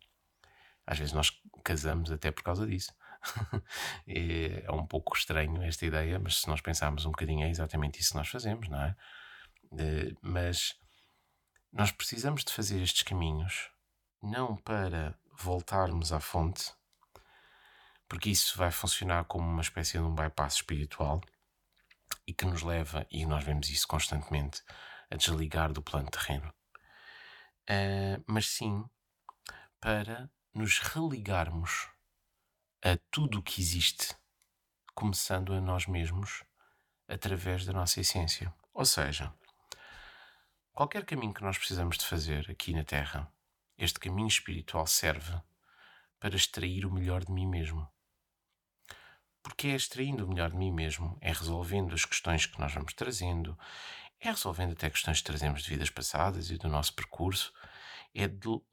Às vezes nós casamos até por causa disso. é um pouco estranho esta ideia, mas se nós pensarmos um bocadinho, é exatamente isso que nós fazemos, não é? mas nós precisamos de fazer estes caminhos não para voltarmos à fonte, porque isso vai funcionar como uma espécie de um bypass espiritual e que nos leva, e nós vemos isso constantemente, a desligar do plano terreno. uh, mas sim para nos religarmos a tudo o que existe, começando a nós mesmos através da nossa essência. Ou seja, qualquer caminho que nós precisamos de fazer aqui na Terra, este caminho espiritual serve para extrair o melhor de mim mesmo. Porque é extraindo o melhor de mim mesmo, é resolvendo as questões que nós vamos trazendo, é resolvendo até questões que trazemos de vidas passadas e do nosso percurso, é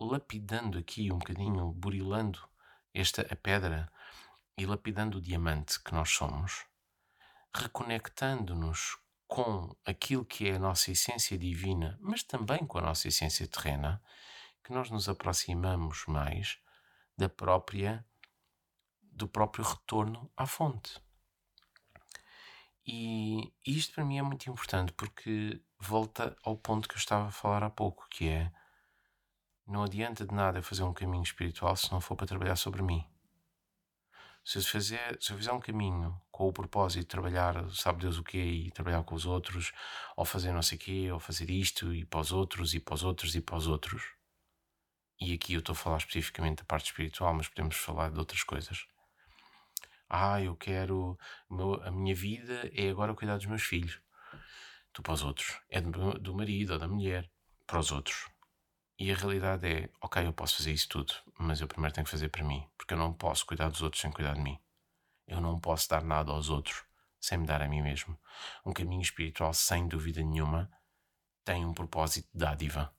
lapidando aqui um bocadinho, burilando esta a pedra e lapidando o diamante que nós somos, reconectando-nos com aquilo que é a nossa essência divina, mas também com a nossa essência terrena, que nós nos aproximamos mais da própria do próprio retorno à fonte. E isto para mim é muito importante porque volta ao ponto que eu estava a falar há pouco, que é não adianta de nada fazer um caminho espiritual se não for para trabalhar sobre mim. Se eu, fizer, se eu fizer um caminho com o propósito de trabalhar, sabe Deus o quê, e trabalhar com os outros, ou fazer não sei o quê, ou fazer isto, e para os outros, e para os outros, e para os outros, e aqui eu estou a falar especificamente da parte espiritual, mas podemos falar de outras coisas. Ah, eu quero. a minha vida é agora cuidar dos meus filhos. Tu para os outros. É do, do marido ou da mulher. Para os outros. E a realidade é: ok, eu posso fazer isso tudo, mas eu primeiro tenho que fazer para mim. Porque eu não posso cuidar dos outros sem cuidar de mim. Eu não posso dar nada aos outros sem me dar a mim mesmo. Um caminho espiritual, sem dúvida nenhuma, tem um propósito de dádiva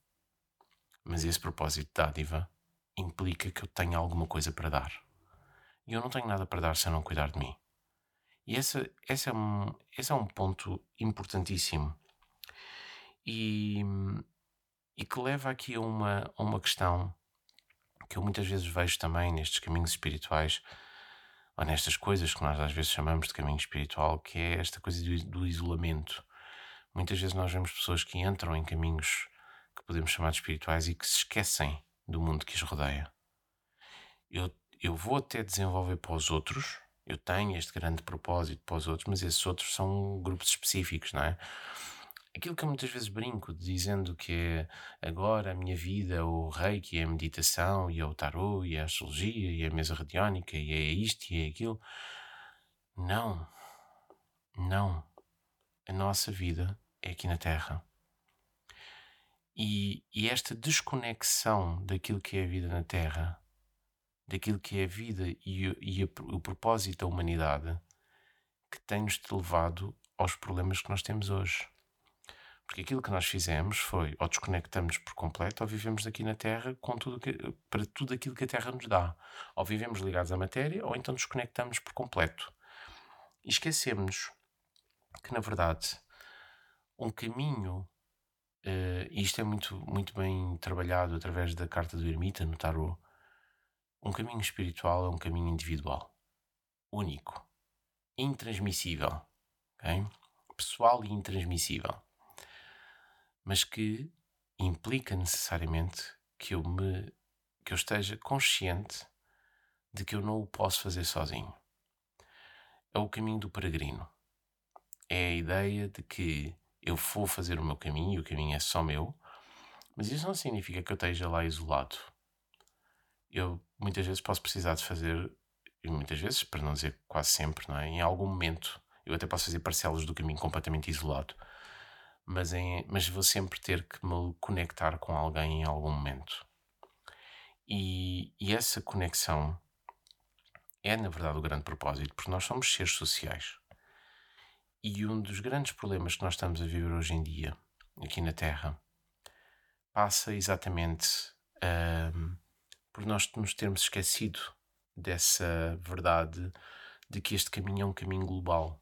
mas esse propósito de dádiva implica que eu tenha alguma coisa para dar. E eu não tenho nada para dar se eu não cuidar de mim. E esse, esse, é, um, esse é um ponto importantíssimo. E, e que leva aqui a uma, a uma questão que eu muitas vezes vejo também nestes caminhos espirituais, ou nestas coisas que nós às vezes chamamos de caminho espiritual, que é esta coisa do, do isolamento. Muitas vezes nós vemos pessoas que entram em caminhos que podemos chamar de espirituais e que se esquecem do mundo que os rodeia. Eu, eu vou até desenvolver para os outros, eu tenho este grande propósito para os outros, mas esses outros são grupos específicos, não é? Aquilo que eu muitas vezes brinco, dizendo que é agora a minha vida o reiki, é a meditação, e é o tarô, e é a astrologia, e é a mesa radiónica, e é isto, e é aquilo. Não. Não. A nossa vida é aqui na Terra. E, e esta desconexão daquilo que é a vida na Terra, daquilo que é a vida e, e a, o propósito da humanidade, que tem-nos levado aos problemas que nós temos hoje. Porque aquilo que nós fizemos foi ou desconectamos por completo ou vivemos aqui na Terra com tudo que, para tudo aquilo que a Terra nos dá. Ou vivemos ligados à matéria ou então desconectamos por completo. E esquecemos que, na verdade, um caminho Uh, isto é muito, muito bem trabalhado através da carta do ermita no tarot. Um caminho espiritual é um caminho individual, único, intransmissível, okay? pessoal e intransmissível, mas que implica necessariamente que eu me que eu esteja consciente de que eu não o posso fazer sozinho. É o caminho do peregrino. É a ideia de que eu vou fazer o meu caminho e o caminho é só meu, mas isso não significa que eu esteja lá isolado. Eu muitas vezes posso precisar de fazer, e muitas vezes, para não dizer quase sempre, não é? em algum momento, eu até posso fazer parcelas do caminho completamente isolado, mas, em, mas vou sempre ter que me conectar com alguém em algum momento. E, e essa conexão é, na verdade, o grande propósito, porque nós somos seres sociais. E um dos grandes problemas que nós estamos a viver hoje em dia, aqui na Terra, passa exatamente uh, por nós nos termos esquecido dessa verdade de que este caminho é um caminho global.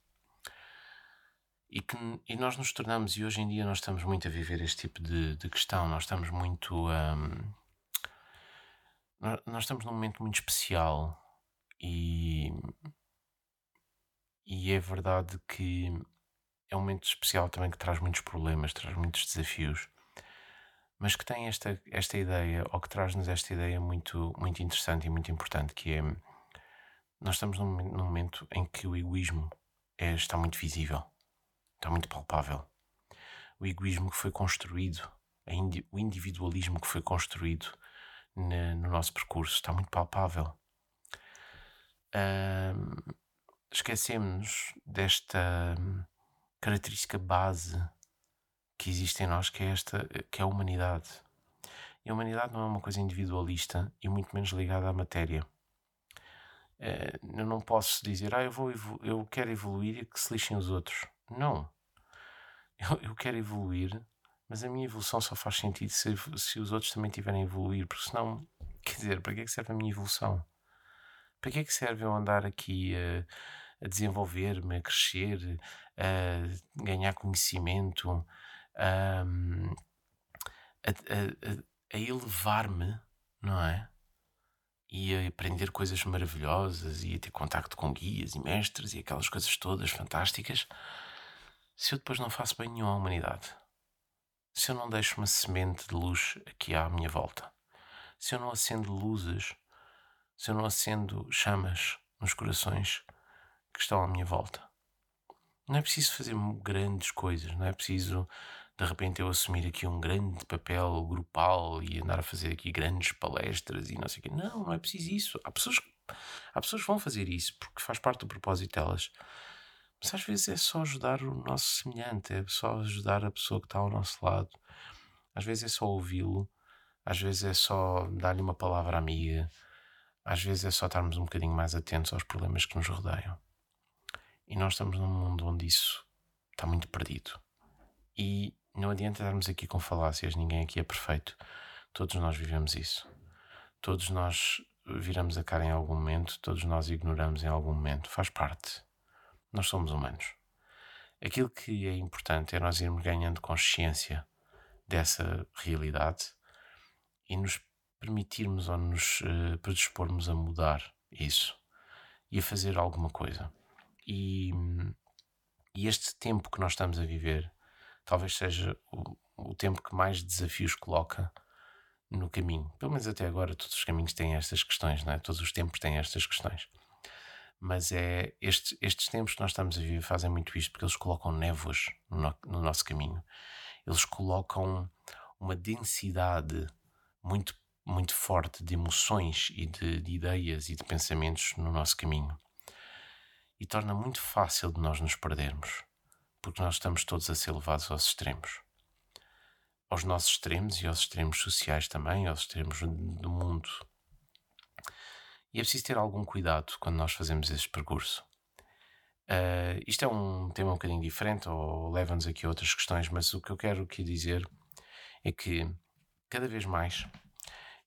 E, que, e nós nos tornamos, e hoje em dia nós estamos muito a viver este tipo de, de questão, nós estamos muito. Um, nós, estamos num momento muito especial e e é verdade que é um momento especial também que traz muitos problemas, traz muitos desafios, mas que tem esta, esta ideia, ou que traz-nos esta ideia muito, muito interessante e muito importante, que é nós estamos num, num momento em que o egoísmo é, está muito visível, está muito palpável. O egoísmo que foi construído indi o individualismo que foi construído no nosso percurso está muito palpável. Uh, esquecemos desta característica base que existe em nós, que é esta, que é a humanidade. E a humanidade não é uma coisa individualista e muito menos ligada à matéria. Uh, eu não posso dizer, ah, eu, vou eu quero evoluir e que se lixem os outros. Não. Eu, eu quero evoluir, mas a minha evolução só faz sentido se, se os outros também tiverem a evoluir, porque senão, quer dizer, para que é que serve a minha evolução? Para que é que serve eu andar aqui a, a desenvolver-me, a crescer, a ganhar conhecimento, a, a, a elevar-me, não é? E a aprender coisas maravilhosas e a ter contacto com guias e mestres e aquelas coisas todas fantásticas, se eu depois não faço bem nenhum à humanidade, se eu não deixo uma semente de luz aqui à minha volta, se eu não acendo luzes se eu não acendo chamas nos corações que estão à minha volta. Não é preciso fazer grandes coisas, não é preciso de repente eu assumir aqui um grande papel grupal e andar a fazer aqui grandes palestras e não sei o quê. Não, não é preciso isso. Há pessoas, há pessoas que vão fazer isso porque faz parte do propósito delas. Mas às vezes é só ajudar o nosso semelhante, é só ajudar a pessoa que está ao nosso lado. Às vezes é só ouvi-lo, às vezes é só dar-lhe uma palavra amiga, às vezes é só estarmos um bocadinho mais atentos aos problemas que nos rodeiam. E nós estamos num mundo onde isso está muito perdido. E não adianta estarmos aqui com falácias, ninguém aqui é perfeito. Todos nós vivemos isso. Todos nós viramos a cara em algum momento, todos nós ignoramos em algum momento. Faz parte. Nós somos humanos. Aquilo que é importante é nós irmos ganhando consciência dessa realidade e nos permitirmos ou nos uh, predispormos a mudar isso e a fazer alguma coisa. E, e, este tempo que nós estamos a viver talvez seja o, o, tempo que mais desafios coloca no caminho. Pelo menos até agora, todos os caminhos têm estas questões, não é? todos os tempos têm estas questões. Mas é estes, estes tempos que nós estamos a viver fazem muito isto porque eles colocam névoas no, no nosso caminho. Eles colocam uma densidade muito muito forte de emoções e de, de, ideias e de pensamentos no nosso caminho. E torna muito fácil de nós nos perdermos, porque nós estamos todos a ser levados aos extremos. Aos nossos extremos e aos extremos sociais também, aos extremos do mundo. E é preciso ter algum cuidado quando nós fazemos este percurso. Uh, isto é um tema um bocadinho diferente, ou leva-nos aqui a outras questões, mas o que eu quero aqui dizer é que cada vez mais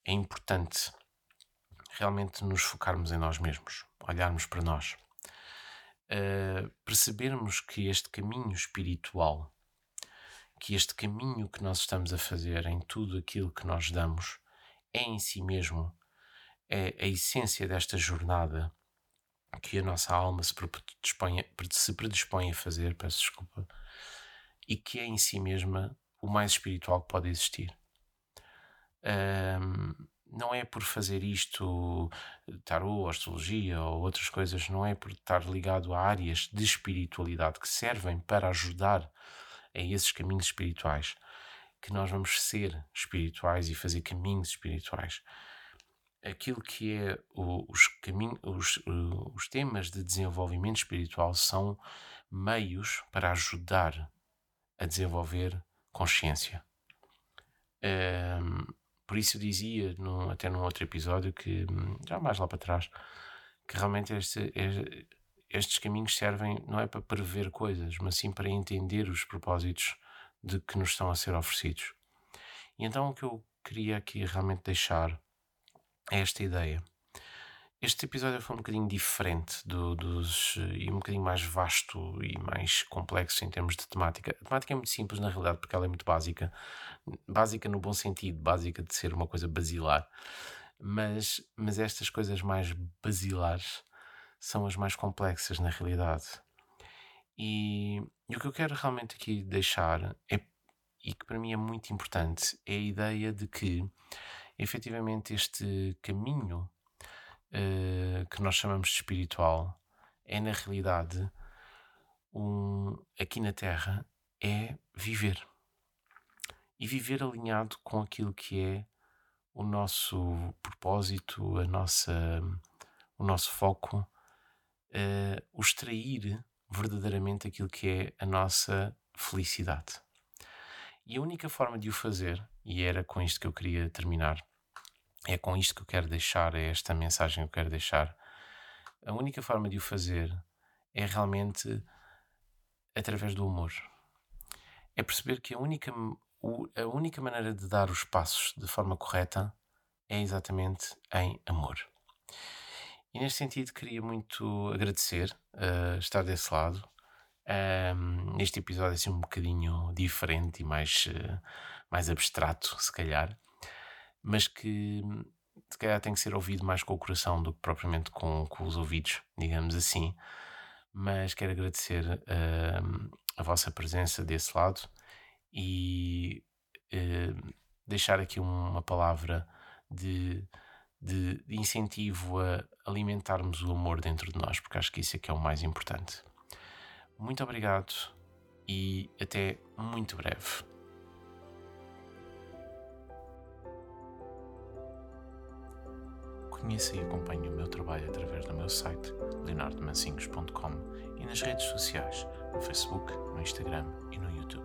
é importante realmente nos focarmos em nós mesmos, olharmos para nós, uh, percebermos que este caminho espiritual, que este caminho que nós estamos a fazer em tudo aquilo que nós damos, é em si mesmo é a essência desta jornada que a nossa alma se predispõe, se predispõe a fazer, peço desculpa, e que é em si mesma o mais espiritual que pode existir. Um, não é por fazer isto, tarô, astrologia ou outras coisas, não é por estar ligado a áreas de espiritualidade que servem para ajudar a esses caminhos espirituais que nós vamos ser espirituais e fazer caminhos espirituais. Aquilo que é o, os, caminhos, os, os temas de desenvolvimento espiritual são meios para ajudar a desenvolver consciência. Um, por isso dizia, num, até num outro episódio, que já mais lá para trás, que realmente este, este, estes caminhos servem não é para prever coisas, mas sim para entender os propósitos de que nos estão a ser oferecidos. E então o que eu queria aqui realmente deixar é esta ideia este episódio foi um bocadinho diferente do, dos. e um bocadinho mais vasto e mais complexo em termos de temática. A temática é muito simples, na realidade, porque ela é muito básica. Básica no bom sentido, básica de ser uma coisa basilar. Mas, mas estas coisas mais basilares são as mais complexas na realidade. E, e o que eu quero realmente aqui deixar é, e que para mim é muito importante, é a ideia de que efetivamente este caminho uh, que nós chamamos de espiritual é, na realidade, um, aqui na Terra, é viver. e viver alinhado com aquilo que é o nosso propósito, a nossa, o nosso foco, uh, o extrair verdadeiramente aquilo que é a nossa felicidade. E a única forma de o fazer, e era com isto que eu queria terminar, é com isto que eu quero deixar, é esta mensagem que eu quero deixar. A única forma de o fazer é realmente através do amor. É perceber que a única, a única maneira de dar os passos de forma correta é exatamente em amor. E neste sentido, queria muito agradecer uh, estar desse lado. Um, neste episódio, assim, um bocadinho diferente e mais, uh, mais abstrato, se calhar, mas que se calhar tem que ser ouvido mais com o coração do que propriamente com, com os ouvidos, digamos assim. Mas quero agradecer uh, a vossa presença desse lado e uh, deixar aqui uma palavra de, de, incentivo a alimentarmos o amor dentro de nós, porque acho que isso é que é o mais importante. Muito obrigado e até muito breve. Conheça e acompanhe o meu trabalho através do meu site leonardomancinhos.com e nas redes sociais, no Facebook, no Instagram e no YouTube.